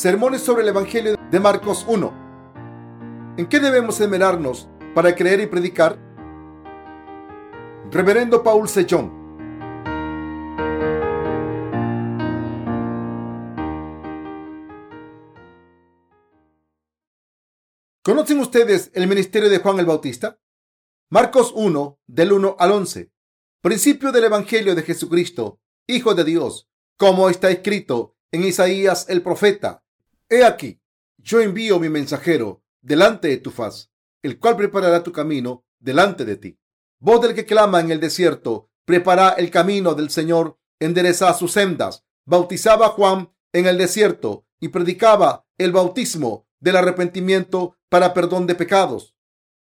Sermones sobre el Evangelio de Marcos 1. ¿En qué debemos esmerarnos para creer y predicar? Reverendo Paul Sechón. ¿Conocen ustedes el ministerio de Juan el Bautista? Marcos 1, del 1 al 11. Principio del Evangelio de Jesucristo, Hijo de Dios, como está escrito en Isaías el profeta. He aquí, yo envío mi mensajero delante de tu faz, el cual preparará tu camino delante de ti. Voz del que clama en el desierto, prepara el camino del Señor, endereza sus sendas. Bautizaba Juan en el desierto y predicaba el bautismo del arrepentimiento para perdón de pecados.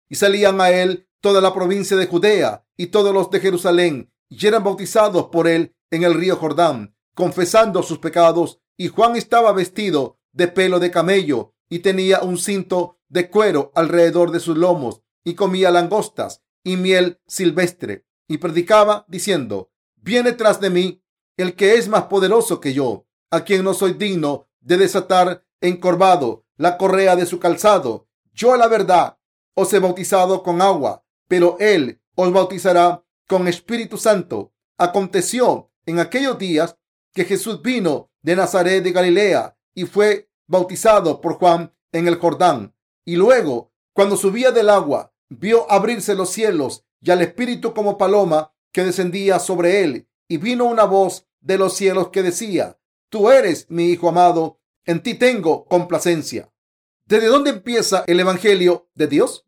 Y salían a él toda la provincia de Judea y todos los de Jerusalén, y eran bautizados por él en el río Jordán confesando sus pecados, y Juan estaba vestido de pelo de camello y tenía un cinto de cuero alrededor de sus lomos, y comía langostas y miel silvestre, y predicaba diciendo, viene tras de mí el que es más poderoso que yo, a quien no soy digno de desatar encorvado la correa de su calzado. Yo a la verdad os he bautizado con agua, pero él os bautizará con Espíritu Santo. Aconteció en aquellos días que Jesús vino de Nazaret de Galilea y fue bautizado por Juan en el Jordán. Y luego, cuando subía del agua, vio abrirse los cielos y al Espíritu como paloma que descendía sobre él. Y vino una voz de los cielos que decía, Tú eres mi Hijo amado, en ti tengo complacencia. ¿Desde dónde empieza el Evangelio de Dios?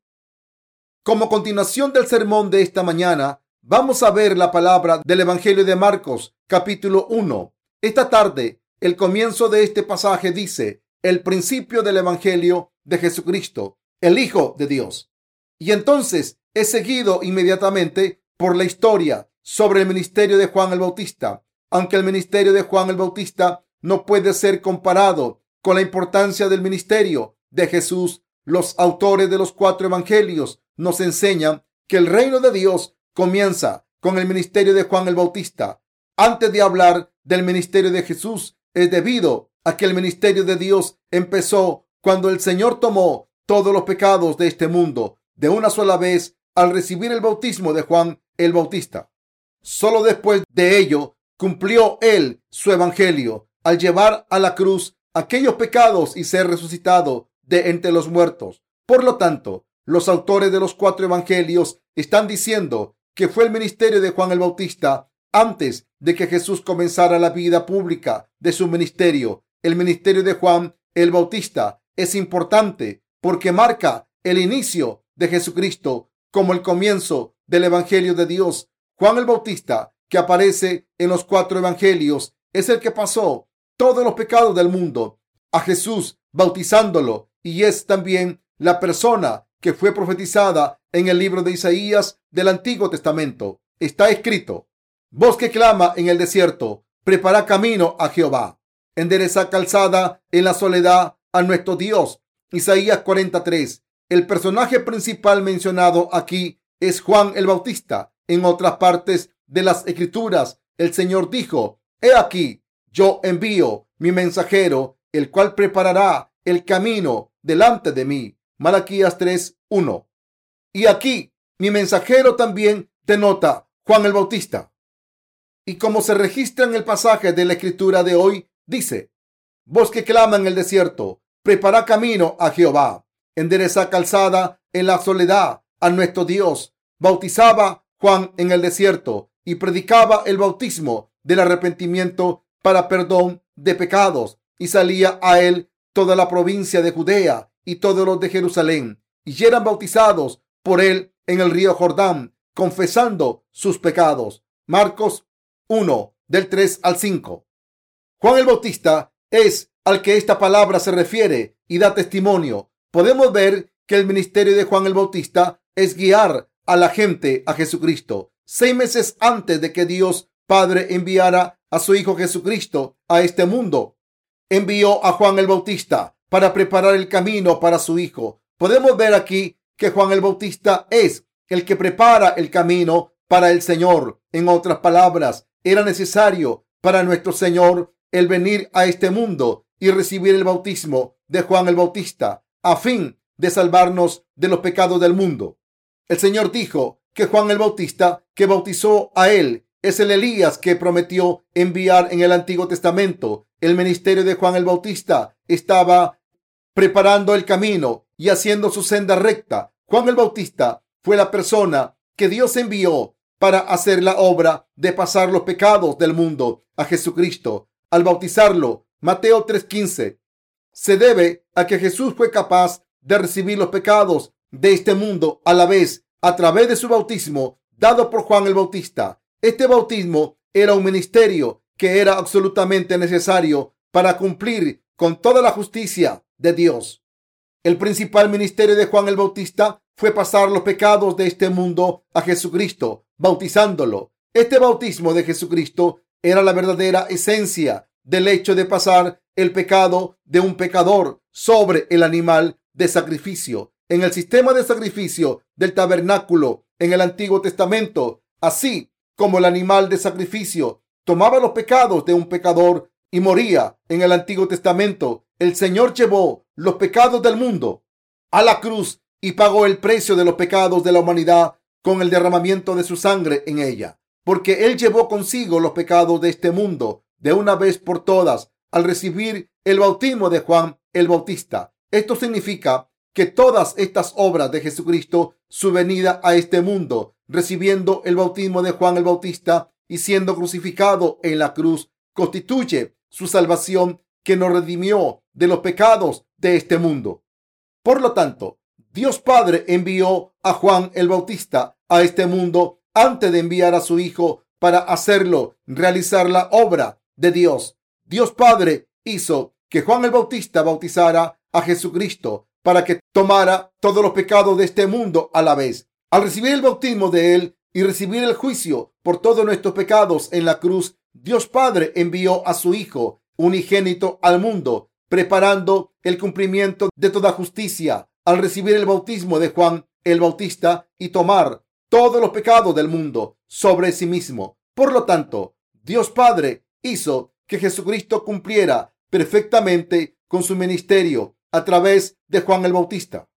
Como continuación del sermón de esta mañana, vamos a ver la palabra del Evangelio de Marcos, capítulo 1, esta tarde, el comienzo de este pasaje dice el principio del Evangelio de Jesucristo, el Hijo de Dios. Y entonces es seguido inmediatamente por la historia sobre el ministerio de Juan el Bautista. Aunque el ministerio de Juan el Bautista no puede ser comparado con la importancia del ministerio de Jesús, los autores de los cuatro evangelios nos enseñan que el reino de Dios comienza con el ministerio de Juan el Bautista. Antes de hablar del ministerio de Jesús es debido a que el ministerio de Dios empezó cuando el Señor tomó todos los pecados de este mundo de una sola vez al recibir el bautismo de Juan el Bautista. Solo después de ello cumplió él su evangelio al llevar a la cruz aquellos pecados y ser resucitado de entre los muertos. Por lo tanto, los autores de los cuatro evangelios están diciendo que fue el ministerio de Juan el Bautista antes de que Jesús comenzara la vida pública de su ministerio. El ministerio de Juan el Bautista es importante porque marca el inicio de Jesucristo como el comienzo del Evangelio de Dios. Juan el Bautista, que aparece en los cuatro Evangelios, es el que pasó todos los pecados del mundo a Jesús bautizándolo y es también la persona que fue profetizada en el libro de Isaías del Antiguo Testamento. Está escrito, Voz que clama en el desierto, prepara camino a Jehová. Endereza calzada en la soledad a nuestro Dios. Isaías 43. El personaje principal mencionado aquí es Juan el Bautista. En otras partes de las escrituras, el Señor dijo, He aquí, yo envío mi mensajero, el cual preparará el camino delante de mí. Malaquías 3, 1. Y aquí, mi mensajero también denota Juan el Bautista. Y como se registra en el pasaje de la escritura de hoy, dice, Vos que clama en el desierto, prepara camino a Jehová, endereza calzada en la soledad a nuestro Dios. Bautizaba Juan en el desierto y predicaba el bautismo del arrepentimiento para perdón de pecados y salía a él toda la provincia de Judea y todos los de Jerusalén y eran bautizados por él en el río Jordán, confesando sus pecados. Marcos 1, del 3 al 5. Juan el Bautista es al que esta palabra se refiere y da testimonio. Podemos ver que el ministerio de Juan el Bautista es guiar a la gente a Jesucristo. Seis meses antes de que Dios Padre enviara a su Hijo Jesucristo a este mundo, envió a Juan el Bautista para preparar el camino para su Hijo. Podemos ver aquí que Juan el Bautista es el que prepara el camino para el Señor. En otras palabras, era necesario para nuestro Señor el venir a este mundo y recibir el bautismo de Juan el Bautista a fin de salvarnos de los pecados del mundo. El Señor dijo que Juan el Bautista, que bautizó a él, es el Elías que prometió enviar en el Antiguo Testamento. El ministerio de Juan el Bautista estaba preparando el camino y haciendo su senda recta. Juan el Bautista fue la persona que Dios envió para hacer la obra de pasar los pecados del mundo a Jesucristo. Al bautizarlo, Mateo 3:15, se debe a que Jesús fue capaz de recibir los pecados de este mundo a la vez a través de su bautismo dado por Juan el Bautista. Este bautismo era un ministerio que era absolutamente necesario para cumplir con toda la justicia de Dios. El principal ministerio de Juan el Bautista fue pasar los pecados de este mundo a Jesucristo, bautizándolo. Este bautismo de Jesucristo era la verdadera esencia del hecho de pasar el pecado de un pecador sobre el animal de sacrificio. En el sistema de sacrificio del tabernáculo en el Antiguo Testamento, así como el animal de sacrificio tomaba los pecados de un pecador y moría en el Antiguo Testamento, el Señor llevó los pecados del mundo a la cruz y pagó el precio de los pecados de la humanidad con el derramamiento de su sangre en ella, porque Él llevó consigo los pecados de este mundo de una vez por todas al recibir el bautismo de Juan el Bautista. Esto significa que todas estas obras de Jesucristo, su venida a este mundo, recibiendo el bautismo de Juan el Bautista y siendo crucificado en la cruz, constituye su salvación que nos redimió de los pecados de este mundo. Por lo tanto, Dios Padre envió a Juan el Bautista a este mundo antes de enviar a su Hijo para hacerlo realizar la obra de Dios. Dios Padre hizo que Juan el Bautista bautizara a Jesucristo para que tomara todos los pecados de este mundo a la vez. Al recibir el bautismo de él y recibir el juicio por todos nuestros pecados en la cruz, Dios Padre envió a su Hijo unigénito al mundo, preparando el cumplimiento de toda justicia. Al recibir el bautismo de Juan el Bautista y tomar todos los pecados del mundo sobre sí mismo. Por lo tanto, Dios Padre hizo que Jesucristo cumpliera perfectamente con su ministerio a través de Juan el Bautista.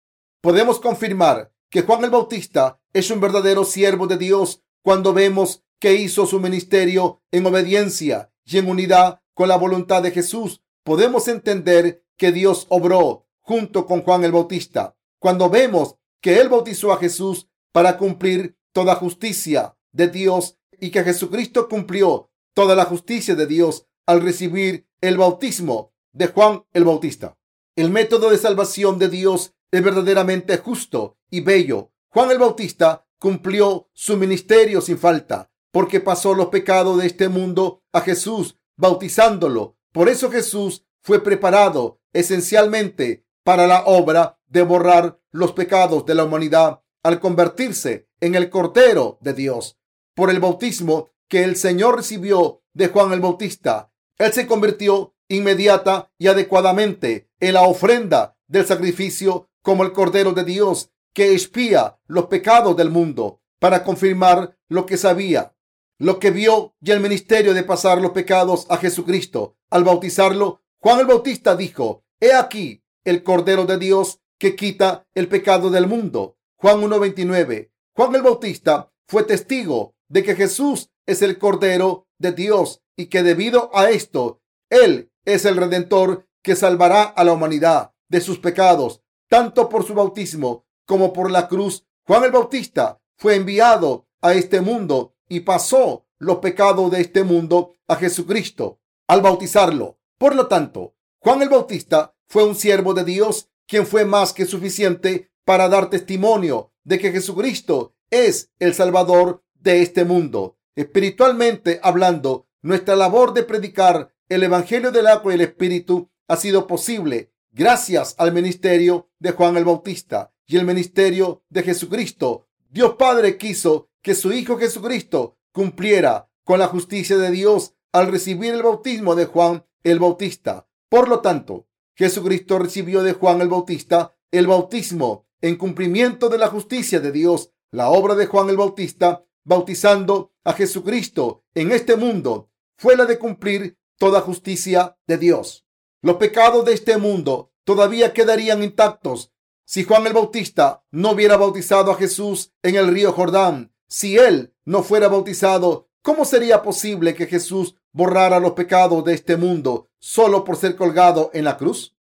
Podemos confirmar que Juan el Bautista es un verdadero siervo de Dios cuando vemos que hizo su ministerio en obediencia y en unidad con la voluntad de Jesús. Podemos entender que Dios obró junto con Juan el Bautista cuando vemos que él bautizó a Jesús para cumplir toda justicia de Dios y que Jesucristo cumplió toda la justicia de Dios al recibir el bautismo de Juan el Bautista. El método de salvación de Dios es verdaderamente justo y bello. Juan el Bautista cumplió su ministerio sin falta porque pasó los pecados de este mundo a Jesús bautizándolo. Por eso Jesús fue preparado esencialmente para la obra de borrar los pecados de la humanidad al convertirse en el Cordero de Dios. Por el bautismo que el Señor recibió de Juan el Bautista, Él se convirtió inmediata y adecuadamente en la ofrenda del sacrificio como el Cordero de Dios que expía los pecados del mundo para confirmar lo que sabía, lo que vio y el ministerio de pasar los pecados a Jesucristo. Al bautizarlo, Juan el Bautista dijo, He aquí el Cordero de Dios que quita el pecado del mundo. Juan 1.29. Juan el Bautista fue testigo de que Jesús es el Cordero de Dios y que debido a esto, Él es el Redentor que salvará a la humanidad de sus pecados, tanto por su bautismo como por la cruz. Juan el Bautista fue enviado a este mundo y pasó los pecados de este mundo a Jesucristo al bautizarlo. Por lo tanto, Juan el Bautista fue un siervo de Dios quien fue más que suficiente para dar testimonio de que Jesucristo es el Salvador de este mundo. Espiritualmente hablando, nuestra labor de predicar el Evangelio del agua y el Espíritu ha sido posible gracias al ministerio de Juan el Bautista y el ministerio de Jesucristo. Dios Padre quiso que su Hijo Jesucristo cumpliera con la justicia de Dios al recibir el bautismo de Juan el Bautista. Por lo tanto, Jesucristo recibió de Juan el Bautista el bautismo en cumplimiento de la justicia de Dios. La obra de Juan el Bautista, bautizando a Jesucristo en este mundo, fue la de cumplir toda justicia de Dios. Los pecados de este mundo todavía quedarían intactos si Juan el Bautista no hubiera bautizado a Jesús en el río Jordán. Si él no fuera bautizado, ¿cómo sería posible que Jesús borrara los pecados de este mundo solo por ser colgado en la cruz?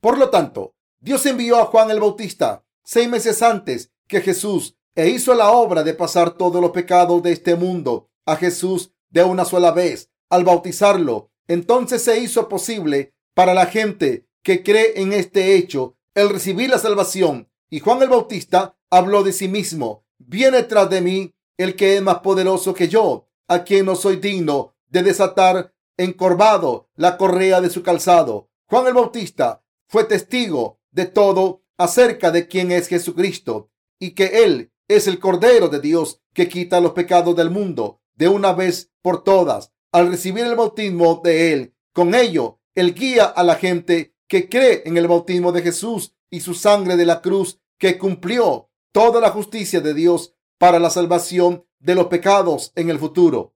Por lo tanto, Dios envió a Juan el Bautista seis meses antes que Jesús e hizo la obra de pasar todos los pecados de este mundo a Jesús de una sola vez. Al bautizarlo, entonces se hizo posible para la gente que cree en este hecho el recibir la salvación. Y Juan el Bautista habló de sí mismo, viene tras de mí el que es más poderoso que yo, a quien no soy digno de desatar encorvado la correa de su calzado. Juan el Bautista fue testigo de todo acerca de quién es Jesucristo y que Él es el Cordero de Dios que quita los pecados del mundo de una vez por todas. Al recibir el bautismo de Él, con ello, Él guía a la gente que cree en el bautismo de Jesús y su sangre de la cruz que cumplió toda la justicia de Dios para la salvación de los pecados en el futuro.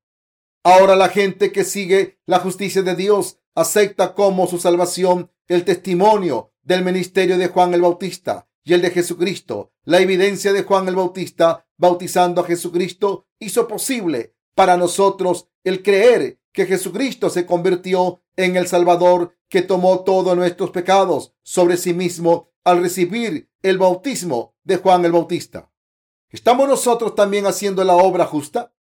Ahora la gente que sigue la justicia de Dios acepta como su salvación el testimonio del ministerio de Juan el Bautista y el de Jesucristo. La evidencia de Juan el Bautista bautizando a Jesucristo hizo posible para nosotros el creer que Jesucristo se convirtió en el Salvador que tomó todos nuestros pecados sobre sí mismo al recibir el bautismo de Juan el Bautista. ¿Estamos nosotros también haciendo la obra justa?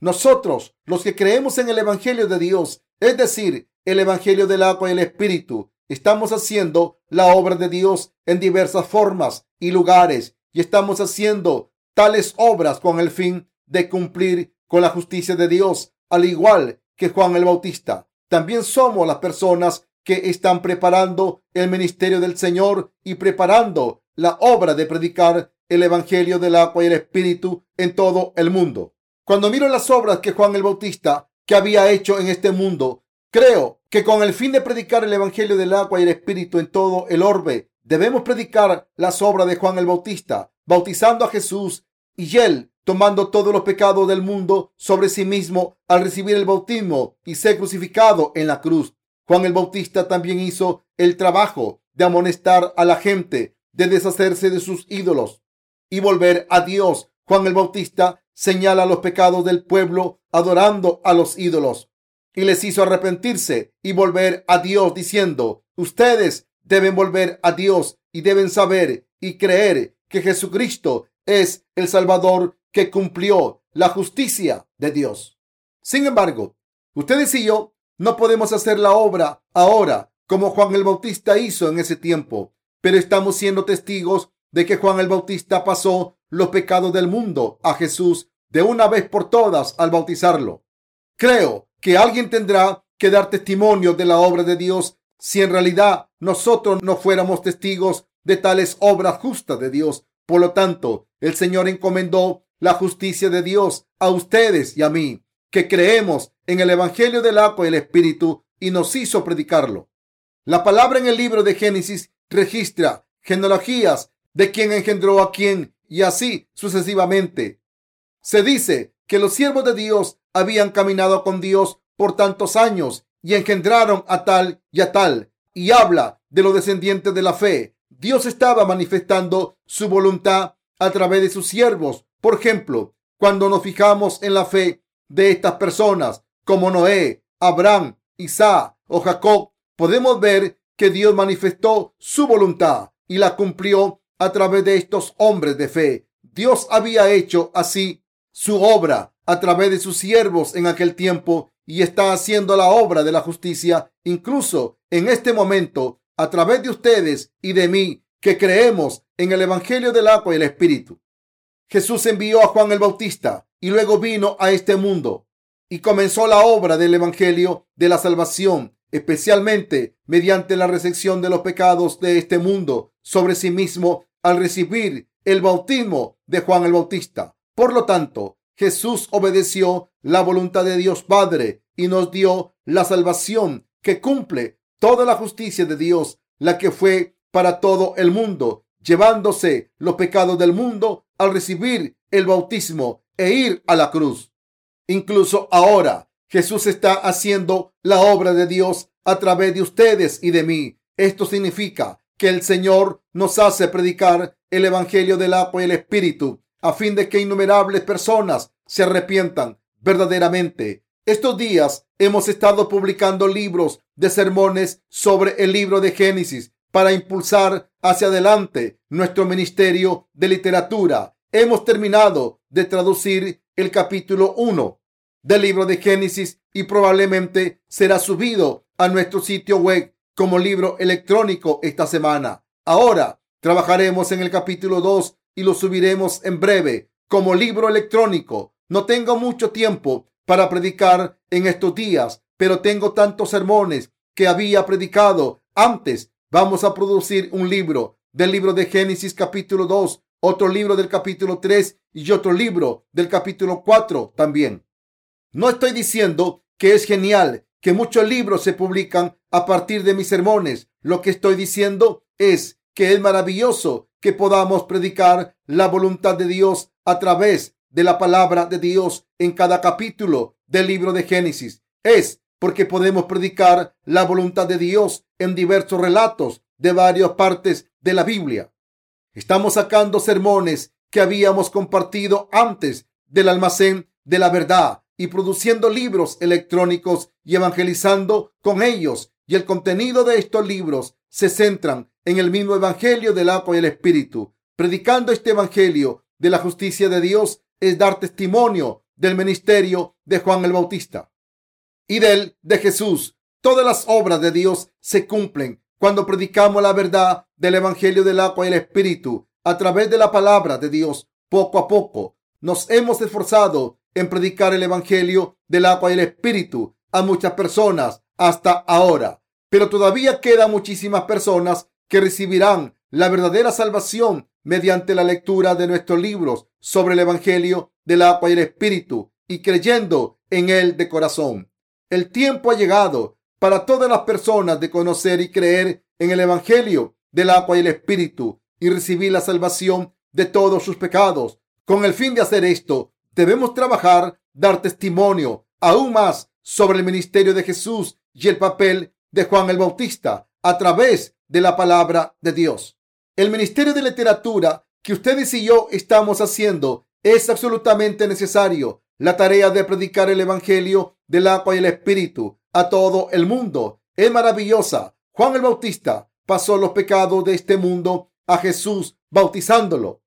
Nosotros, los que creemos en el Evangelio de Dios, es decir, el Evangelio del agua y el Espíritu, estamos haciendo la obra de Dios en diversas formas y lugares y estamos haciendo tales obras con el fin de cumplir con la justicia de Dios, al igual que Juan el Bautista. También somos las personas que están preparando el ministerio del Señor y preparando la obra de predicar el Evangelio del agua y el Espíritu en todo el mundo. Cuando miro las obras que Juan el Bautista que había hecho en este mundo, creo que con el fin de predicar el Evangelio del agua y el Espíritu en todo el orbe, debemos predicar las obras de Juan el Bautista, bautizando a Jesús y él tomando todos los pecados del mundo sobre sí mismo al recibir el bautismo y ser crucificado en la cruz. Juan el Bautista también hizo el trabajo de amonestar a la gente, de deshacerse de sus ídolos y volver a Dios. Juan el Bautista señala los pecados del pueblo adorando a los ídolos y les hizo arrepentirse y volver a Dios diciendo, ustedes deben volver a Dios y deben saber y creer que Jesucristo es el Salvador que cumplió la justicia de Dios. Sin embargo, ustedes y yo no podemos hacer la obra ahora como Juan el Bautista hizo en ese tiempo, pero estamos siendo testigos de que Juan el Bautista pasó los pecados del mundo a Jesús de una vez por todas al bautizarlo. Creo que alguien tendrá que dar testimonio de la obra de Dios si en realidad nosotros no fuéramos testigos de tales obras justas de Dios. Por lo tanto, el Señor encomendó la justicia de Dios a ustedes y a mí que creemos en el Evangelio del agua y el Espíritu y nos hizo predicarlo. La palabra en el libro de Génesis registra genealogías de quién engendró a quién y así sucesivamente. Se dice que los siervos de Dios habían caminado con Dios por tantos años y engendraron a tal y a tal y habla de los descendientes de la fe. Dios estaba manifestando su voluntad a través de sus siervos. Por ejemplo, cuando nos fijamos en la fe de estas personas, como Noé, Abraham, Isaac o Jacob, podemos ver que Dios manifestó su voluntad y la cumplió a través de estos hombres de fe. Dios había hecho así su obra a través de sus siervos en aquel tiempo y está haciendo la obra de la justicia incluso en este momento a través de ustedes y de mí que creemos en el Evangelio del agua y el Espíritu. Jesús envió a Juan el Bautista y luego vino a este mundo y comenzó la obra del Evangelio de la salvación, especialmente mediante la recepción de los pecados de este mundo sobre sí mismo al recibir el bautismo de Juan el Bautista. Por lo tanto, Jesús obedeció la voluntad de Dios Padre y nos dio la salvación que cumple toda la justicia de Dios, la que fue para todo el mundo, llevándose los pecados del mundo al recibir el bautismo e ir a la cruz. Incluso ahora Jesús está haciendo la obra de Dios a través de ustedes y de mí. Esto significa que el Señor nos hace predicar el Evangelio del agua y el Espíritu a fin de que innumerables personas se arrepientan verdaderamente. Estos días hemos estado publicando libros de sermones sobre el libro de Génesis para impulsar hacia adelante nuestro ministerio de literatura. Hemos terminado de traducir el capítulo 1 del libro de Génesis y probablemente será subido a nuestro sitio web como libro electrónico esta semana. Ahora trabajaremos en el capítulo 2 y lo subiremos en breve como libro electrónico. No tengo mucho tiempo para predicar en estos días, pero tengo tantos sermones que había predicado antes. Vamos a producir un libro del libro de Génesis capítulo 2, otro libro del capítulo 3 y otro libro del capítulo 4 también. No estoy diciendo que es genial que muchos libros se publican a partir de mis sermones. Lo que estoy diciendo es que es maravilloso que podamos predicar la voluntad de Dios a través de la palabra de Dios en cada capítulo del libro de Génesis. Es porque podemos predicar la voluntad de Dios en diversos relatos de varias partes de la Biblia. Estamos sacando sermones que habíamos compartido antes del almacén de la verdad y produciendo libros electrónicos y evangelizando con ellos. Y el contenido de estos libros se centran en el mismo evangelio del agua y el espíritu. Predicando este evangelio de la justicia de Dios es dar testimonio del ministerio de Juan el Bautista y del de Jesús. Todas las obras de Dios se cumplen cuando predicamos la verdad del evangelio del agua y el espíritu a través de la palabra de Dios. Poco a poco nos hemos esforzado en predicar el evangelio del agua y el espíritu a muchas personas hasta ahora. Pero todavía quedan muchísimas personas que recibirán la verdadera salvación mediante la lectura de nuestros libros sobre el Evangelio del agua y el Espíritu y creyendo en él de corazón. El tiempo ha llegado para todas las personas de conocer y creer en el Evangelio del agua y el Espíritu y recibir la salvación de todos sus pecados. Con el fin de hacer esto, debemos trabajar, dar testimonio aún más sobre el ministerio de Jesús y el papel de Juan el Bautista a través de la palabra de Dios. El ministerio de literatura que ustedes y yo estamos haciendo es absolutamente necesario. La tarea de predicar el Evangelio del agua y el Espíritu a todo el mundo es maravillosa. Juan el Bautista pasó los pecados de este mundo a Jesús bautizándolo.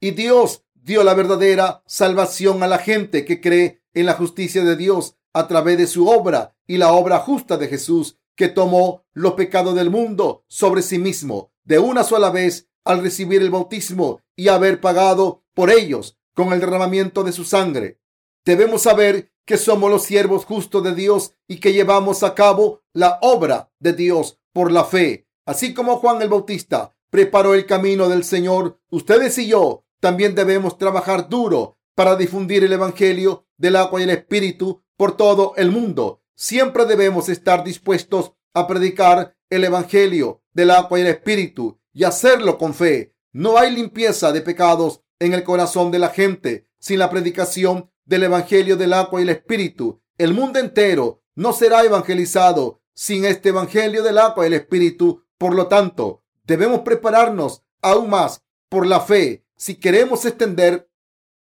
Y Dios dio la verdadera salvación a la gente que cree en la justicia de Dios a través de su obra y la obra justa de Jesús que tomó los pecados del mundo sobre sí mismo de una sola vez al recibir el bautismo y haber pagado por ellos con el derramamiento de su sangre. Debemos saber que somos los siervos justos de Dios y que llevamos a cabo la obra de Dios por la fe. Así como Juan el Bautista preparó el camino del Señor, ustedes y yo también debemos trabajar duro para difundir el Evangelio del agua y el Espíritu por todo el mundo. Siempre debemos estar dispuestos a predicar el Evangelio del agua y el Espíritu y hacerlo con fe. No hay limpieza de pecados en el corazón de la gente sin la predicación del Evangelio del agua y el Espíritu. El mundo entero no será evangelizado sin este Evangelio del agua y el Espíritu. Por lo tanto, debemos prepararnos aún más por la fe. Si queremos extender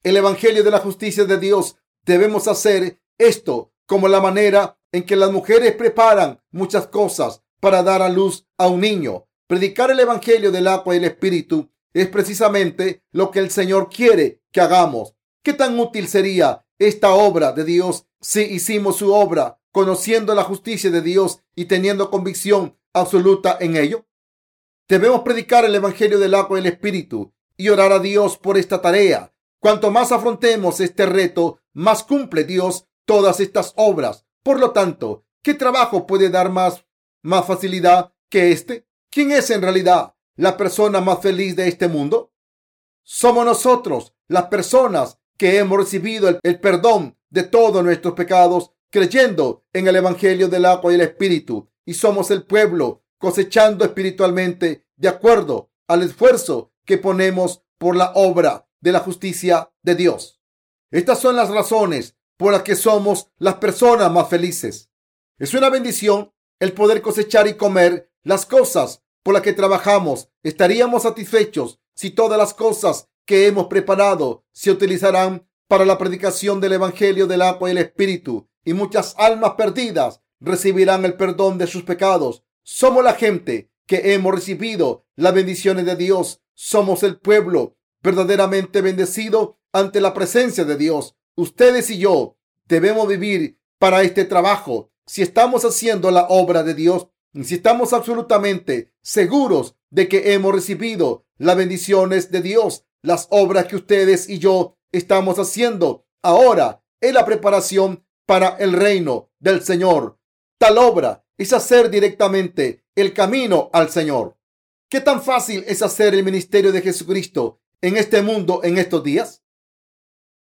el Evangelio de la justicia de Dios, debemos hacer esto como la manera en que las mujeres preparan muchas cosas para dar a luz a un niño. Predicar el Evangelio del agua y el Espíritu es precisamente lo que el Señor quiere que hagamos. ¿Qué tan útil sería esta obra de Dios si hicimos su obra conociendo la justicia de Dios y teniendo convicción absoluta en ello? Debemos predicar el Evangelio del agua y el Espíritu y orar a Dios por esta tarea. Cuanto más afrontemos este reto, más cumple Dios todas estas obras. Por lo tanto, ¿qué trabajo puede dar más, más facilidad que este? ¿Quién es en realidad la persona más feliz de este mundo? Somos nosotros, las personas que hemos recibido el, perdón de todos nuestros pecados creyendo en el Evangelio del agua y el Espíritu. Y somos el pueblo cosechando espiritualmente de acuerdo al esfuerzo que ponemos por la obra de la justicia de Dios. Estas son las razones por las que somos las personas más felices. Es una bendición el poder cosechar y comer las cosas por las que trabajamos. Estaríamos satisfechos si todas las cosas que hemos preparado se utilizarán para la predicación del Evangelio del agua y el Espíritu y muchas almas perdidas recibirán el perdón de sus pecados. Somos la gente que hemos recibido las bendiciones de Dios. Somos el pueblo verdaderamente bendecido ante la presencia de Dios. Ustedes y yo debemos vivir para este trabajo. Si estamos haciendo la obra de Dios, si estamos absolutamente seguros de que hemos recibido las bendiciones de Dios, las obras que ustedes y yo estamos haciendo ahora es la preparación para el reino del Señor. Tal obra es hacer directamente el camino al Señor. ¿Qué tan fácil es hacer el ministerio de Jesucristo en este mundo en estos días?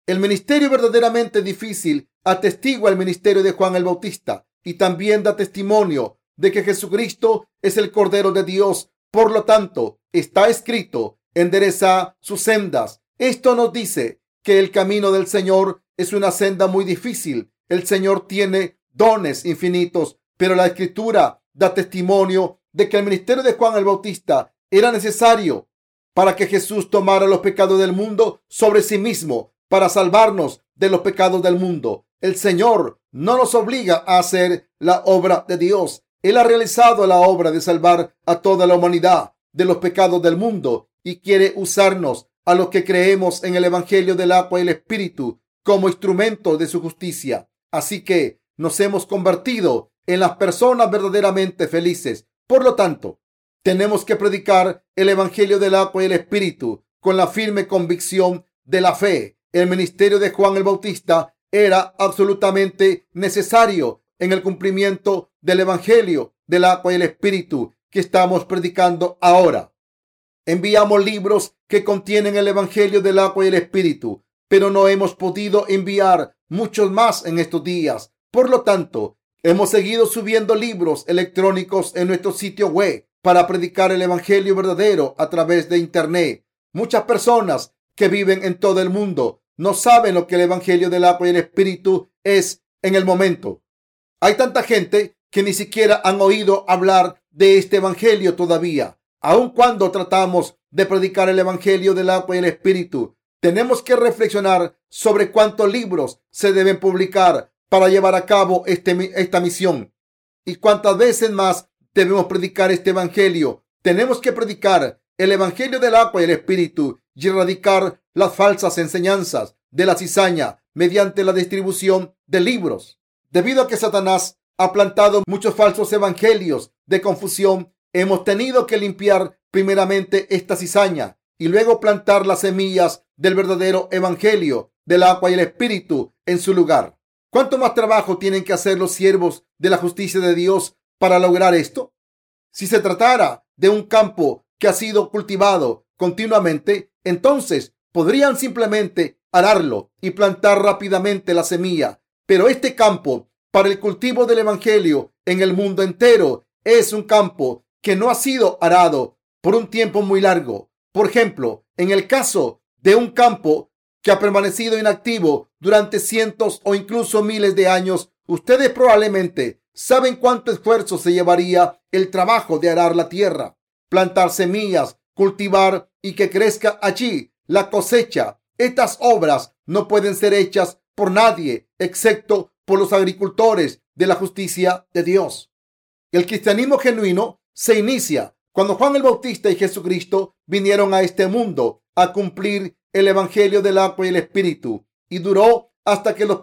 El ministerio verdaderamente difícil atestigua el ministerio de Juan el Bautista y también da testimonio de que Jesucristo es el Cordero de Dios. Por lo tanto, está escrito, endereza sus sendas. Esto nos dice que el camino del Señor es una senda muy difícil. El Señor tiene dones infinitos, pero la Escritura da testimonio de que el ministerio de Juan el Bautista era necesario para que Jesús tomara los pecados del mundo sobre sí mismo, para salvarnos de los pecados del mundo. El Señor no nos obliga a hacer la obra de Dios. Él ha realizado la obra de salvar a toda la humanidad de los pecados del mundo y quiere usarnos a los que creemos en el Evangelio del agua y el Espíritu como instrumento de su justicia. Así que nos hemos convertido en las personas verdaderamente felices. Por lo tanto, tenemos que predicar el Evangelio del agua y el Espíritu con la firme convicción de la fe. El ministerio de Juan el Bautista era absolutamente necesario en el cumplimiento del Evangelio del agua y el Espíritu que estamos predicando ahora. Enviamos libros que contienen el Evangelio del agua y el Espíritu, pero no hemos podido enviar muchos más en estos días. Por lo tanto, hemos seguido subiendo libros electrónicos en nuestro sitio web para predicar el Evangelio verdadero a través de Internet. Muchas personas que viven en todo el mundo no saben lo que el Evangelio del agua y el Espíritu es en el momento. Hay tanta gente que ni siquiera han oído hablar de este Evangelio todavía. Aun cuando tratamos de predicar el Evangelio del agua y el Espíritu, tenemos que reflexionar sobre cuántos libros se deben publicar para llevar a cabo este, esta misión y cuántas veces más debemos predicar este evangelio. Tenemos que predicar el evangelio del agua y el espíritu y erradicar las falsas enseñanzas de la cizaña mediante la distribución de libros. Debido a que Satanás ha plantado muchos falsos evangelios de confusión, hemos tenido que limpiar primeramente esta cizaña y luego plantar las semillas del verdadero evangelio del agua y el espíritu en su lugar. ¿Cuánto más trabajo tienen que hacer los siervos de la justicia de Dios para lograr esto? Si se tratara de un campo que ha sido cultivado continuamente, entonces podrían simplemente ararlo y plantar rápidamente la semilla. Pero este campo para el cultivo del Evangelio en el mundo entero es un campo que no ha sido arado por un tiempo muy largo. Por ejemplo, en el caso de un campo que ha permanecido inactivo durante cientos o incluso miles de años, ustedes probablemente ¿Saben cuánto esfuerzo se llevaría el trabajo de arar la tierra, plantar semillas, cultivar y que crezca allí la cosecha? Estas obras no pueden ser hechas por nadie excepto por los agricultores de la justicia de Dios. El cristianismo genuino se inicia cuando Juan el Bautista y Jesucristo vinieron a este mundo a cumplir el Evangelio del agua y el Espíritu y duró hasta que los,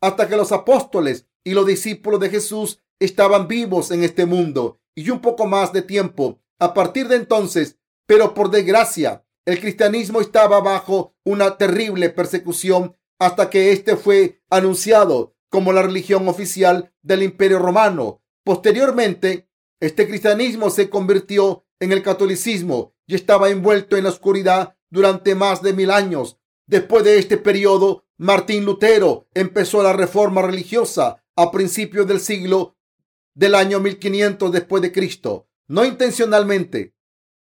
hasta que los apóstoles y los discípulos de Jesús estaban vivos en este mundo y un poco más de tiempo. A partir de entonces, pero por desgracia, el cristianismo estaba bajo una terrible persecución hasta que este fue anunciado como la religión oficial del Imperio Romano. Posteriormente, este cristianismo se convirtió en el catolicismo y estaba envuelto en la oscuridad durante más de mil años. Después de este periodo, Martín Lutero empezó la reforma religiosa a principios del siglo del año 1500 después de Cristo, no intencionalmente.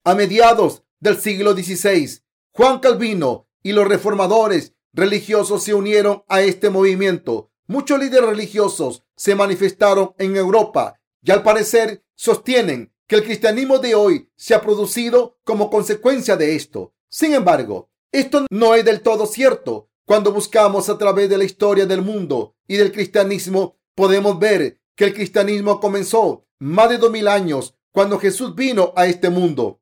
A mediados del siglo XVI, Juan Calvino y los reformadores religiosos se unieron a este movimiento. Muchos líderes religiosos se manifestaron en Europa y al parecer sostienen que el cristianismo de hoy se ha producido como consecuencia de esto. Sin embargo, esto no es del todo cierto. Cuando buscamos a través de la historia del mundo y del cristianismo, podemos ver que el cristianismo comenzó más de dos mil años cuando Jesús vino a este mundo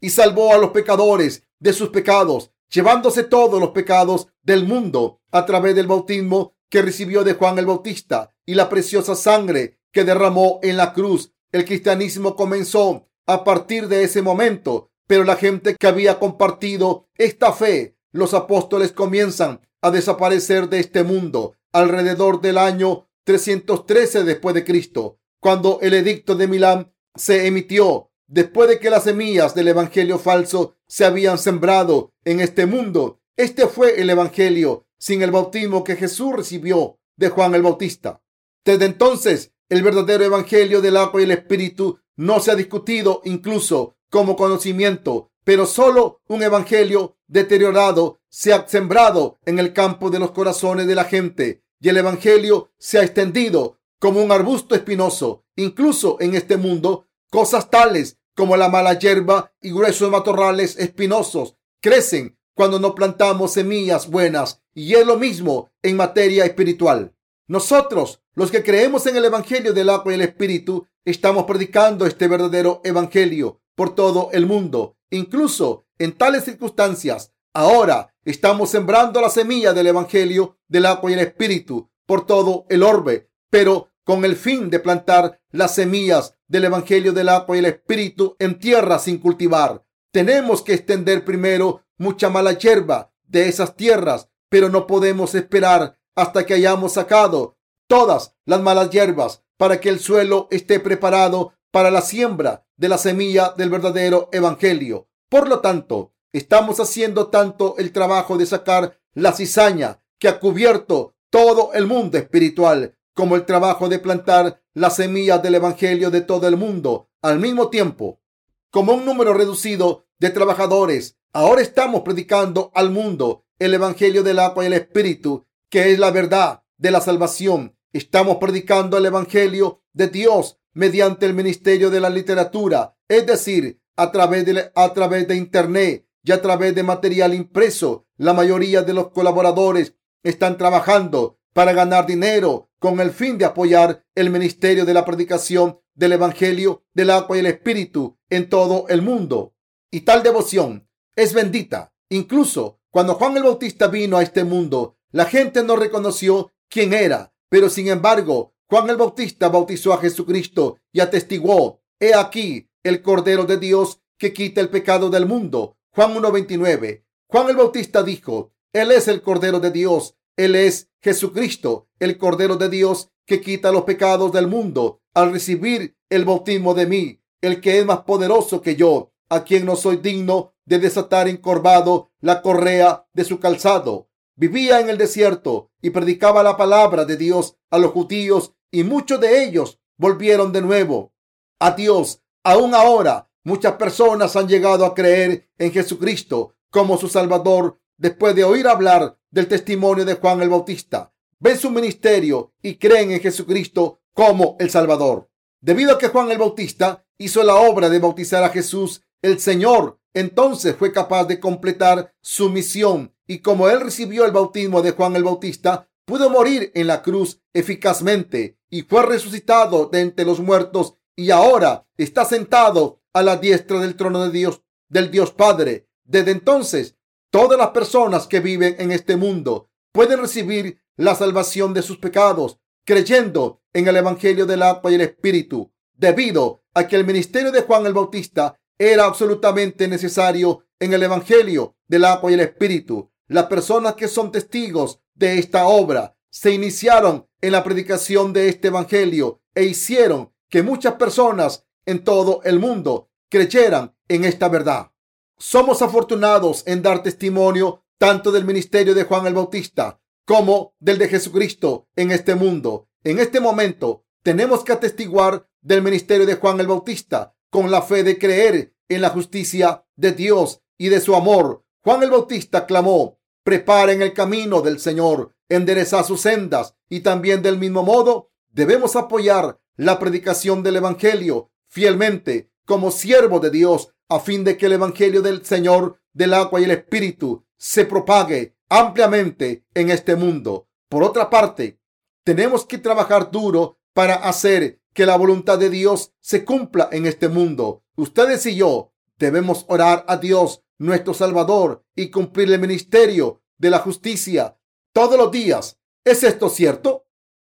y salvó a los pecadores de sus pecados, llevándose todos los pecados del mundo a través del bautismo que recibió de Juan el Bautista y la preciosa sangre que derramó en la cruz. El cristianismo comenzó a partir de ese momento, pero la gente que había compartido esta fe, los apóstoles comienzan a desaparecer de este mundo alrededor del año 313 después de Cristo, cuando el edicto de Milán se emitió después de que las semillas del evangelio falso se habían sembrado en este mundo. Este fue el evangelio sin el bautismo que Jesús recibió de Juan el Bautista. Desde entonces, el verdadero evangelio del agua y el espíritu no se ha discutido incluso como conocimiento, pero solo un evangelio deteriorado se ha sembrado en el campo de los corazones de la gente y el evangelio se ha extendido como un arbusto espinoso. Incluso en este mundo, cosas tales como la mala hierba y gruesos matorrales espinosos crecen cuando no plantamos semillas buenas y es lo mismo en materia espiritual. Nosotros, los que creemos en el Evangelio del agua y el Espíritu, estamos predicando este verdadero Evangelio por todo el mundo. Incluso en tales circunstancias, ahora estamos sembrando la semilla del Evangelio del agua y el Espíritu por todo el orbe, pero con el fin de plantar las semillas del Evangelio del agua y el Espíritu en tierra sin cultivar. Tenemos que extender primero mucha mala hierba de esas tierras, pero no podemos esperar hasta que hayamos sacado todas las malas hierbas para que el suelo esté preparado para la siembra de la semilla del verdadero evangelio. Por lo tanto, estamos haciendo tanto el trabajo de sacar la cizaña que ha cubierto todo el mundo espiritual como el trabajo de plantar las semillas del evangelio de todo el mundo al mismo tiempo. Como un número reducido de trabajadores Ahora estamos predicando al mundo el Evangelio del agua y el Espíritu, que es la verdad de la salvación. Estamos predicando el Evangelio de Dios mediante el ministerio de la literatura, es decir, a través de, a través de Internet y a través de material impreso. La mayoría de los colaboradores están trabajando para ganar dinero con el fin de apoyar el ministerio de la predicación del Evangelio del agua y el Espíritu en todo el mundo. Y tal devoción es bendita. Incluso cuando Juan el Bautista vino a este mundo, la gente no reconoció quién era, pero sin embargo, Juan el Bautista bautizó a Jesucristo y atestiguó, he aquí el Cordero de Dios que quita el pecado del mundo. Juan 1.29. Juan el Bautista dijo, Él es el Cordero de Dios, Él es Jesucristo, el Cordero de Dios que quita los pecados del mundo al recibir el bautismo de mí, el que es más poderoso que yo, a quien no soy digno de desatar encorvado la correa de su calzado. Vivía en el desierto y predicaba la palabra de Dios a los judíos y muchos de ellos volvieron de nuevo a Dios. Aún ahora, muchas personas han llegado a creer en Jesucristo como su Salvador después de oír hablar del testimonio de Juan el Bautista. Ven su ministerio y creen en Jesucristo como el Salvador. Debido a que Juan el Bautista hizo la obra de bautizar a Jesús el Señor entonces fue capaz de completar su misión y como él recibió el bautismo de Juan el Bautista, pudo morir en la cruz eficazmente y fue resucitado de entre los muertos y ahora está sentado a la diestra del trono de Dios, del Dios Padre. Desde entonces, todas las personas que viven en este mundo pueden recibir la salvación de sus pecados creyendo en el Evangelio del agua y el Espíritu, debido a que el ministerio de Juan el Bautista era absolutamente necesario en el Evangelio del agua y el Espíritu. Las personas que son testigos de esta obra se iniciaron en la predicación de este Evangelio e hicieron que muchas personas en todo el mundo creyeran en esta verdad. Somos afortunados en dar testimonio tanto del ministerio de Juan el Bautista como del de Jesucristo en este mundo. En este momento tenemos que atestiguar del ministerio de Juan el Bautista con la fe de creer en la justicia de Dios y de su amor. Juan el Bautista clamó, preparen el camino del Señor, enderezad sus sendas y también del mismo modo debemos apoyar la predicación del Evangelio fielmente como siervo de Dios a fin de que el Evangelio del Señor del agua y el Espíritu se propague ampliamente en este mundo. Por otra parte, tenemos que trabajar duro para hacer que la voluntad de Dios se cumpla en este mundo. Ustedes y yo debemos orar a Dios, nuestro Salvador, y cumplir el ministerio de la justicia todos los días. ¿Es esto cierto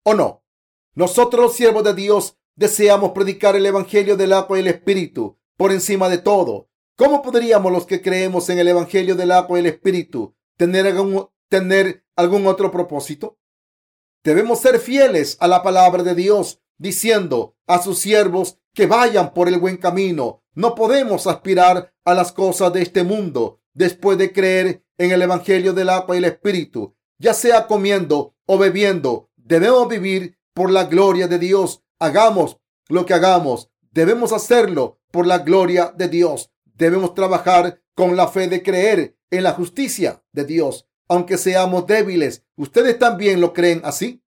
o no? Nosotros los siervos de Dios deseamos predicar el Evangelio del agua y el Espíritu por encima de todo. ¿Cómo podríamos los que creemos en el Evangelio del agua y el Espíritu tener algún, tener algún otro propósito? Debemos ser fieles a la palabra de Dios, diciendo a sus siervos que vayan por el buen camino. No podemos aspirar a las cosas de este mundo después de creer en el Evangelio del agua y el Espíritu, ya sea comiendo o bebiendo. Debemos vivir por la gloria de Dios. Hagamos lo que hagamos. Debemos hacerlo por la gloria de Dios. Debemos trabajar con la fe de creer en la justicia de Dios, aunque seamos débiles. ¿Ustedes también lo creen así?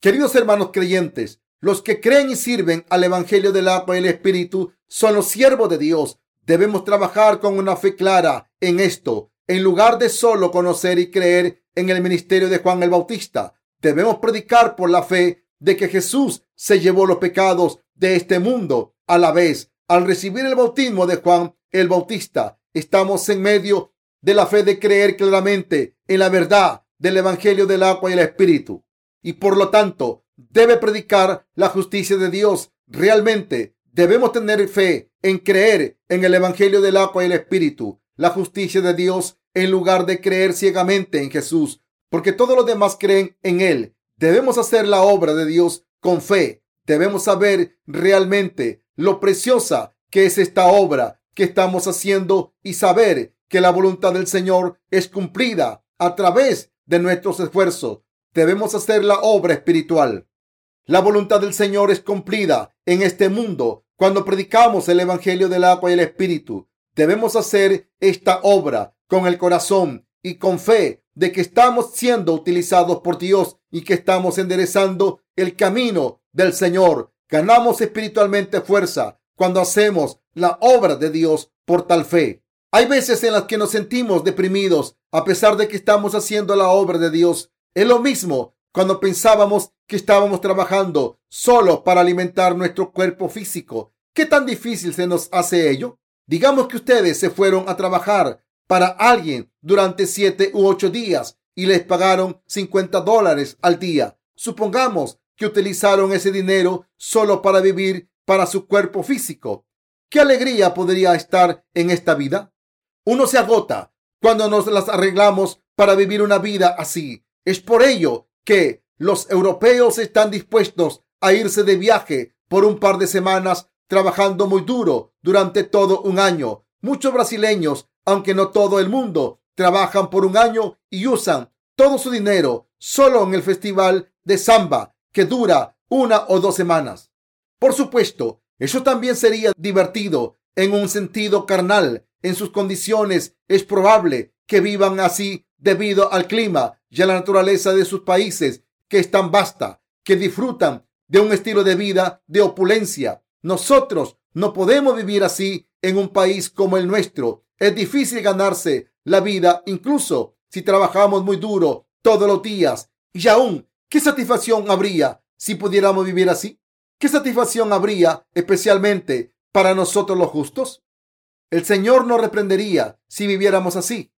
Queridos hermanos creyentes, los que creen y sirven al Evangelio del agua y el Espíritu son los siervos de Dios. Debemos trabajar con una fe clara en esto, en lugar de solo conocer y creer en el ministerio de Juan el Bautista. Debemos predicar por la fe de que Jesús se llevó los pecados de este mundo. A la vez, al recibir el bautismo de Juan el Bautista, estamos en medio de la fe de creer claramente en la verdad del Evangelio del agua y el Espíritu. Y por lo tanto, debe predicar la justicia de Dios. Realmente debemos tener fe en creer en el Evangelio del agua y el Espíritu, la justicia de Dios, en lugar de creer ciegamente en Jesús, porque todos los demás creen en Él Debemos hacer la obra de Dios con fe. Debemos saber realmente lo preciosa que es esta obra que estamos haciendo y saber que la voluntad del Señor es cumplida a través de nuestros esfuerzos. Debemos hacer la obra espiritual. La voluntad del Señor es cumplida en este mundo cuando predicamos el Evangelio del agua y el Espíritu. Debemos hacer esta obra con el corazón y con fe de que estamos siendo utilizados por Dios y que estamos enderezando el camino del Señor. Ganamos espiritualmente fuerza cuando hacemos la obra de Dios por tal fe. Hay veces en las que nos sentimos deprimidos a pesar de que estamos haciendo la obra de Dios. Es lo mismo cuando pensábamos que estábamos trabajando solo para alimentar nuestro cuerpo físico. ¿Qué tan difícil se nos hace ello? Digamos que ustedes se fueron a trabajar para alguien durante siete u ocho días y les pagaron 50 dólares al día. Supongamos que utilizaron ese dinero solo para vivir para su cuerpo físico. ¿Qué alegría podría estar en esta vida? Uno se agota cuando nos las arreglamos para vivir una vida así. Es por ello que los europeos están dispuestos a irse de viaje por un par de semanas trabajando muy duro durante todo un año. Muchos brasileños aunque no todo el mundo, trabajan por un año y usan todo su dinero solo en el festival de samba que dura una o dos semanas. Por supuesto, eso también sería divertido en un sentido carnal. En sus condiciones es probable que vivan así debido al clima y a la naturaleza de sus países, que es tan vasta, que disfrutan de un estilo de vida de opulencia. Nosotros no podemos vivir así en un país como el nuestro, es difícil ganarse la vida, incluso si trabajamos muy duro todos los días. Y aún, ¿qué satisfacción habría si pudiéramos vivir así? ¿Qué satisfacción habría especialmente para nosotros los justos? El Señor nos reprendería si viviéramos así.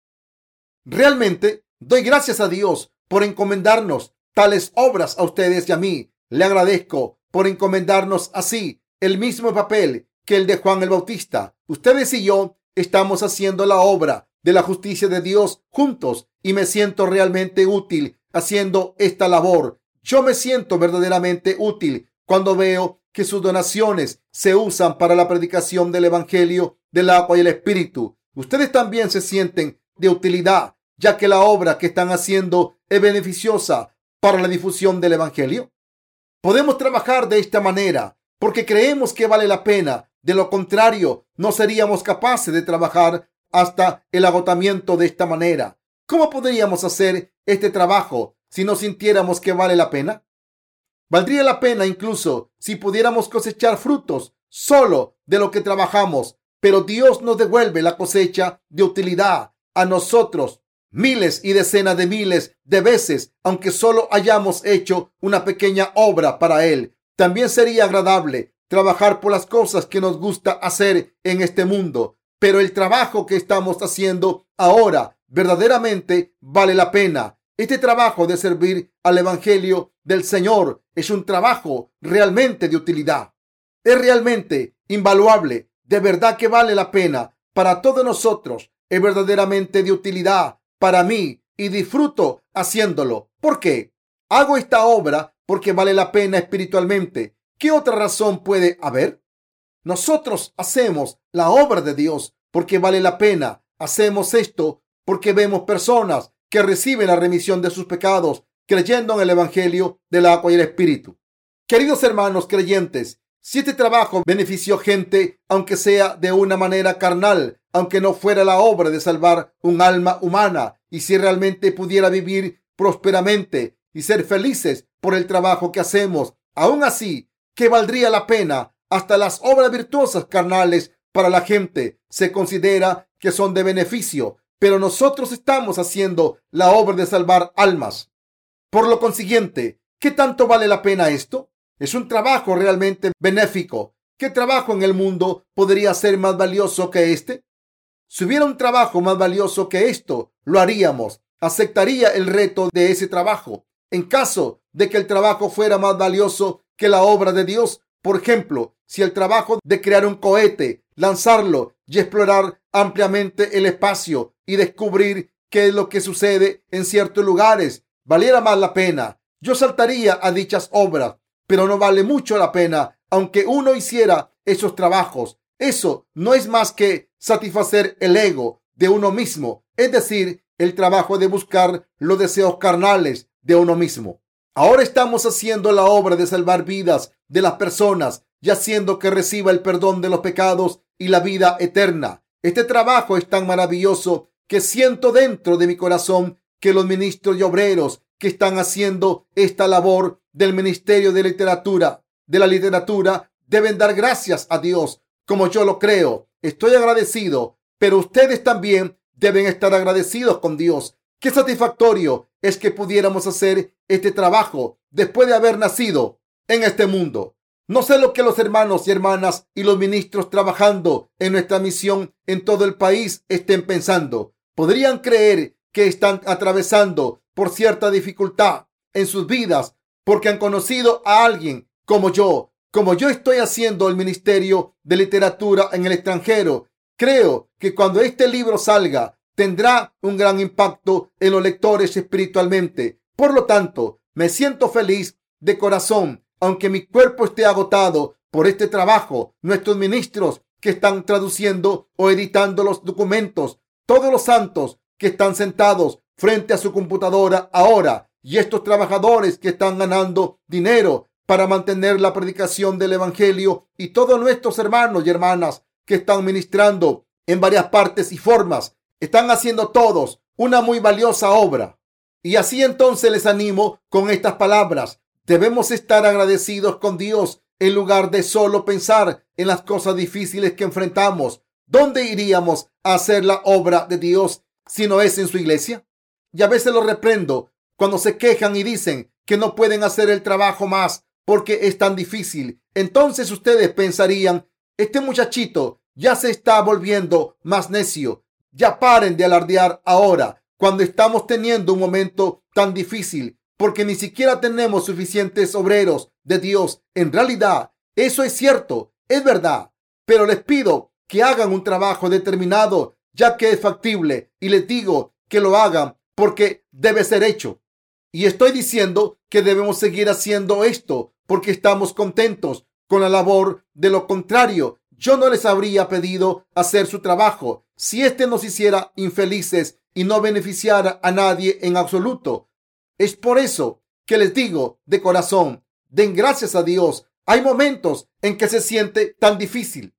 Realmente doy gracias a Dios por encomendarnos tales obras a ustedes y a mí. Le agradezco por encomendarnos así el mismo papel que el de Juan el Bautista. Ustedes y yo estamos haciendo la obra de la justicia de Dios juntos y me siento realmente útil haciendo esta labor. Yo me siento verdaderamente útil cuando veo que sus donaciones se usan para la predicación del Evangelio del agua y el Espíritu. Ustedes también se sienten de utilidad, ya que la obra que están haciendo es beneficiosa para la difusión del Evangelio. Podemos trabajar de esta manera porque creemos que vale la pena de lo contrario, no seríamos capaces de trabajar hasta el agotamiento de esta manera. ¿Cómo podríamos hacer este trabajo si no sintiéramos que vale la pena? Valdría la pena incluso si pudiéramos cosechar frutos solo de lo que trabajamos, pero Dios nos devuelve la cosecha de utilidad a nosotros miles y decenas de miles de veces, aunque solo hayamos hecho una pequeña obra para Él. También sería agradable trabajar por las cosas que nos gusta hacer en este mundo, pero el trabajo que estamos haciendo ahora verdaderamente vale la pena. Este trabajo de servir al Evangelio del Señor es un trabajo realmente de utilidad. Es realmente invaluable. De verdad que vale la pena para todos nosotros. Es verdaderamente de utilidad para mí y disfruto haciéndolo. ¿Por qué? Hago esta obra porque vale la pena espiritualmente. ¿Qué otra razón puede haber? Nosotros hacemos la obra de Dios porque vale la pena. Hacemos esto porque vemos personas que reciben la remisión de sus pecados creyendo en el Evangelio del agua y el Espíritu. Queridos hermanos creyentes, si este trabajo benefició gente, aunque sea de una manera carnal, aunque no fuera la obra de salvar un alma humana, y si realmente pudiera vivir prósperamente y ser felices por el trabajo que hacemos, aún así, que valdría la pena hasta las obras virtuosas carnales para la gente se considera que son de beneficio, pero nosotros estamos haciendo la obra de salvar almas. Por lo consiguiente, ¿qué tanto vale la pena esto? Es un trabajo realmente benéfico. ¿Qué trabajo en el mundo podría ser más valioso que este? Si hubiera un trabajo más valioso que esto, lo haríamos. Aceptaría el reto de ese trabajo. En caso de que el trabajo fuera más valioso que la obra de Dios, por ejemplo, si el trabajo de crear un cohete, lanzarlo y explorar ampliamente el espacio y descubrir qué es lo que sucede en ciertos lugares valiera más la pena, yo saltaría a dichas obras pero no vale mucho la pena aunque uno hiciera esos trabajos. Eso no es más que satisfacer el ego de uno mismo, es decir, el trabajo de buscar los deseos carnales de uno mismo. Ahora estamos haciendo la obra de salvar vidas de las personas y haciendo que reciba el perdón de los pecados y la vida eterna. Este trabajo es tan maravilloso que siento dentro de mi corazón que los ministros y obreros que están haciendo esta labor del Ministerio de Literatura, de la literatura, deben dar gracias a Dios, como yo lo creo. Estoy agradecido, pero ustedes también deben estar agradecidos con Dios. Qué satisfactorio es que pudiéramos hacer este trabajo después de haber nacido en este mundo. No sé lo que los hermanos y hermanas y los ministros trabajando en nuestra misión en todo el país estén pensando. Podrían creer que están atravesando por cierta dificultad en sus vidas porque han conocido a alguien como yo, como yo estoy haciendo el Ministerio de Literatura en el extranjero. Creo que cuando este libro salga tendrá un gran impacto en los lectores espiritualmente. Por lo tanto, me siento feliz de corazón, aunque mi cuerpo esté agotado por este trabajo. Nuestros ministros que están traduciendo o editando los documentos, todos los santos que están sentados frente a su computadora ahora y estos trabajadores que están ganando dinero para mantener la predicación del Evangelio y todos nuestros hermanos y hermanas que están ministrando en varias partes y formas, están haciendo todos una muy valiosa obra. Y así entonces les animo con estas palabras. Debemos estar agradecidos con Dios en lugar de solo pensar en las cosas difíciles que enfrentamos. ¿Dónde iríamos a hacer la obra de Dios si no es en su iglesia? Y a veces lo reprendo cuando se quejan y dicen que no pueden hacer el trabajo más porque es tan difícil, entonces ustedes pensarían, este muchachito ya se está volviendo más necio. Ya paren de alardear ahora, cuando estamos teniendo un momento tan difícil, porque ni siquiera tenemos suficientes obreros de Dios. En realidad, eso es cierto, es verdad, pero les pido que hagan un trabajo determinado, ya que es factible, y les digo que lo hagan porque debe ser hecho. Y estoy diciendo que debemos seguir haciendo esto porque estamos contentos con la labor. De lo contrario, yo no les habría pedido hacer su trabajo si éste nos hiciera infelices y no beneficiara a nadie en absoluto. Es por eso que les digo de corazón, den gracias a Dios. Hay momentos en que se siente tan difícil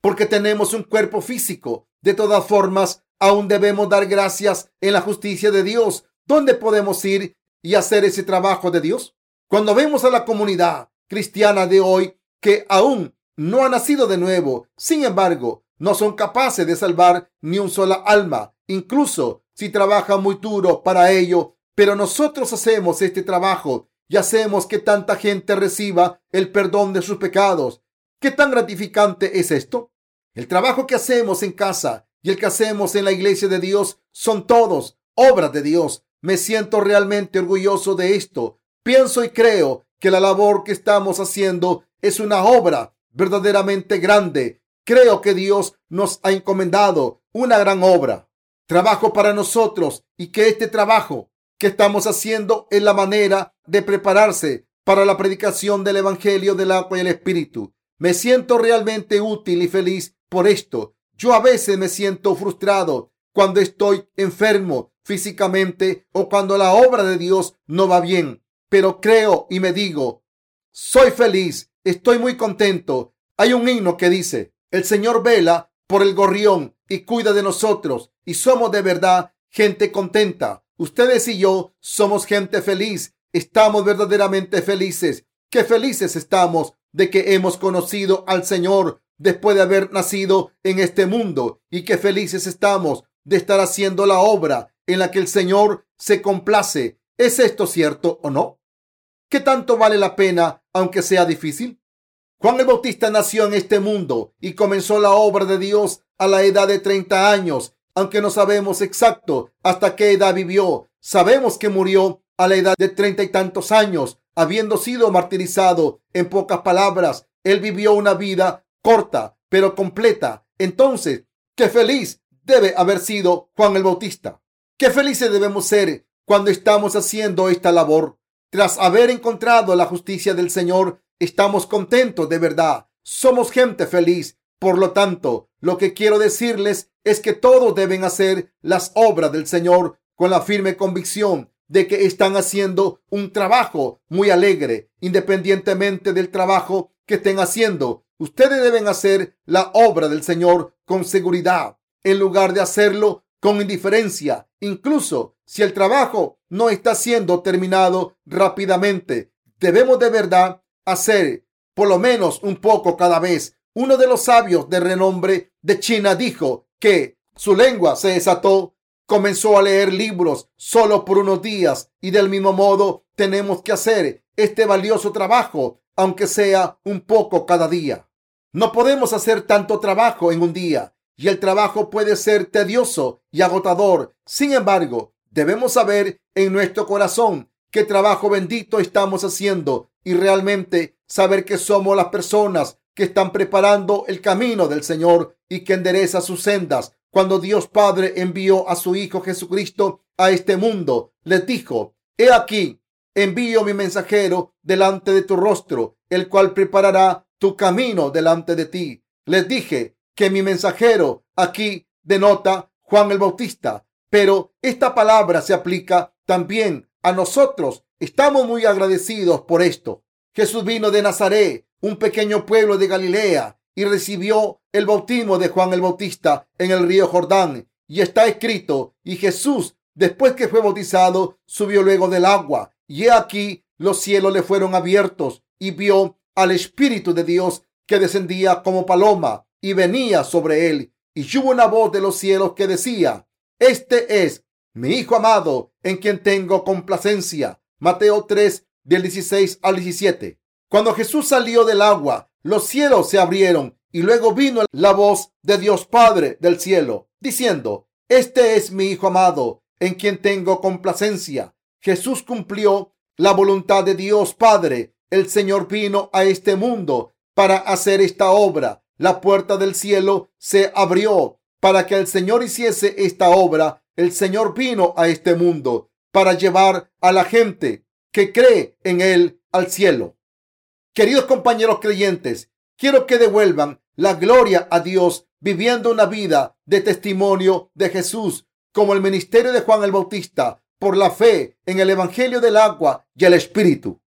porque tenemos un cuerpo físico. De todas formas, aún debemos dar gracias en la justicia de Dios ¿Dónde podemos ir y hacer ese trabajo de Dios? Cuando vemos a la comunidad cristiana de hoy que aún no ha nacido de nuevo, sin embargo, no son capaces de salvar ni un sola alma, incluso si trabajan muy duro para ello, pero nosotros hacemos este trabajo y hacemos que tanta gente reciba el perdón de sus pecados. ¿Qué tan gratificante es esto? El trabajo que hacemos en casa y el que hacemos en la iglesia de Dios son todos obras de Dios. Me siento realmente orgulloso de esto. Pienso y creo que la labor que estamos haciendo es una obra verdaderamente grande. Creo que Dios nos ha encomendado una gran obra, trabajo para nosotros y que este trabajo que estamos haciendo es la manera de prepararse para la predicación del Evangelio del agua y el Espíritu. Me siento realmente útil y feliz por esto. Yo a veces me siento frustrado cuando estoy enfermo físicamente o cuando la obra de Dios no va bien. Pero creo y me digo, soy feliz, estoy muy contento. Hay un himno que dice, el Señor vela por el gorrión y cuida de nosotros y somos de verdad gente contenta. Ustedes y yo somos gente feliz. Estamos verdaderamente felices. Qué felices estamos de que hemos conocido al Señor después de haber nacido en este mundo y qué felices estamos de estar haciendo la obra en la que el Señor se complace. ¿Es esto cierto o no? ¿Qué tanto vale la pena aunque sea difícil? Juan el Bautista nació en este mundo y comenzó la obra de Dios a la edad de 30 años aunque no sabemos exacto hasta qué edad vivió. Sabemos que murió a la edad de treinta y tantos años, habiendo sido martirizado. En pocas palabras, él vivió una vida corta, pero completa. Entonces, qué feliz debe haber sido Juan el Bautista. Qué felices debemos ser cuando estamos haciendo esta labor. Tras haber encontrado la justicia del Señor, estamos contentos de verdad. Somos gente feliz. Por lo tanto, lo que quiero decirles es que todos deben hacer las obras del Señor con la firme convicción de que están haciendo un trabajo muy alegre, independientemente del trabajo que estén haciendo. Ustedes deben hacer la obra del Señor con seguridad, en lugar de hacerlo con indiferencia, incluso si el trabajo no está siendo terminado rápidamente. Debemos de verdad hacer por lo menos un poco cada vez. Uno de los sabios de renombre de China dijo que su lengua se desató, comenzó a leer libros solo por unos días y del mismo modo tenemos que hacer este valioso trabajo, aunque sea un poco cada día. No podemos hacer tanto trabajo en un día y el trabajo puede ser tedioso y agotador. Sin embargo, debemos saber en nuestro corazón qué trabajo bendito estamos haciendo y realmente saber que somos las personas que están preparando el camino del Señor y que endereza sus sendas. Cuando Dios Padre envió a su Hijo Jesucristo a este mundo, les dijo, He aquí, envío mi mensajero delante de tu rostro, el cual preparará tu camino delante de ti. Les dije que mi mensajero aquí denota Juan el Bautista, pero esta palabra se aplica también a nosotros. Estamos muy agradecidos por esto. Jesús vino de Nazaret un pequeño pueblo de Galilea, y recibió el bautismo de Juan el Bautista en el río Jordán. Y está escrito, y Jesús, después que fue bautizado, subió luego del agua. Y he aquí los cielos le fueron abiertos, y vio al Espíritu de Dios que descendía como paloma y venía sobre él. Y hubo una voz de los cielos que decía, Este es mi Hijo amado, en quien tengo complacencia. Mateo 3, del 16 al 17. Cuando Jesús salió del agua, los cielos se abrieron y luego vino la voz de Dios Padre del cielo, diciendo, Este es mi Hijo amado, en quien tengo complacencia. Jesús cumplió la voluntad de Dios Padre. El Señor vino a este mundo para hacer esta obra. La puerta del cielo se abrió para que el Señor hiciese esta obra. El Señor vino a este mundo para llevar a la gente que cree en Él al cielo. Queridos compañeros creyentes, quiero que devuelvan la gloria a Dios viviendo una vida de testimonio de Jesús, como el ministerio de Juan el Bautista, por la fe en el Evangelio del agua y el Espíritu.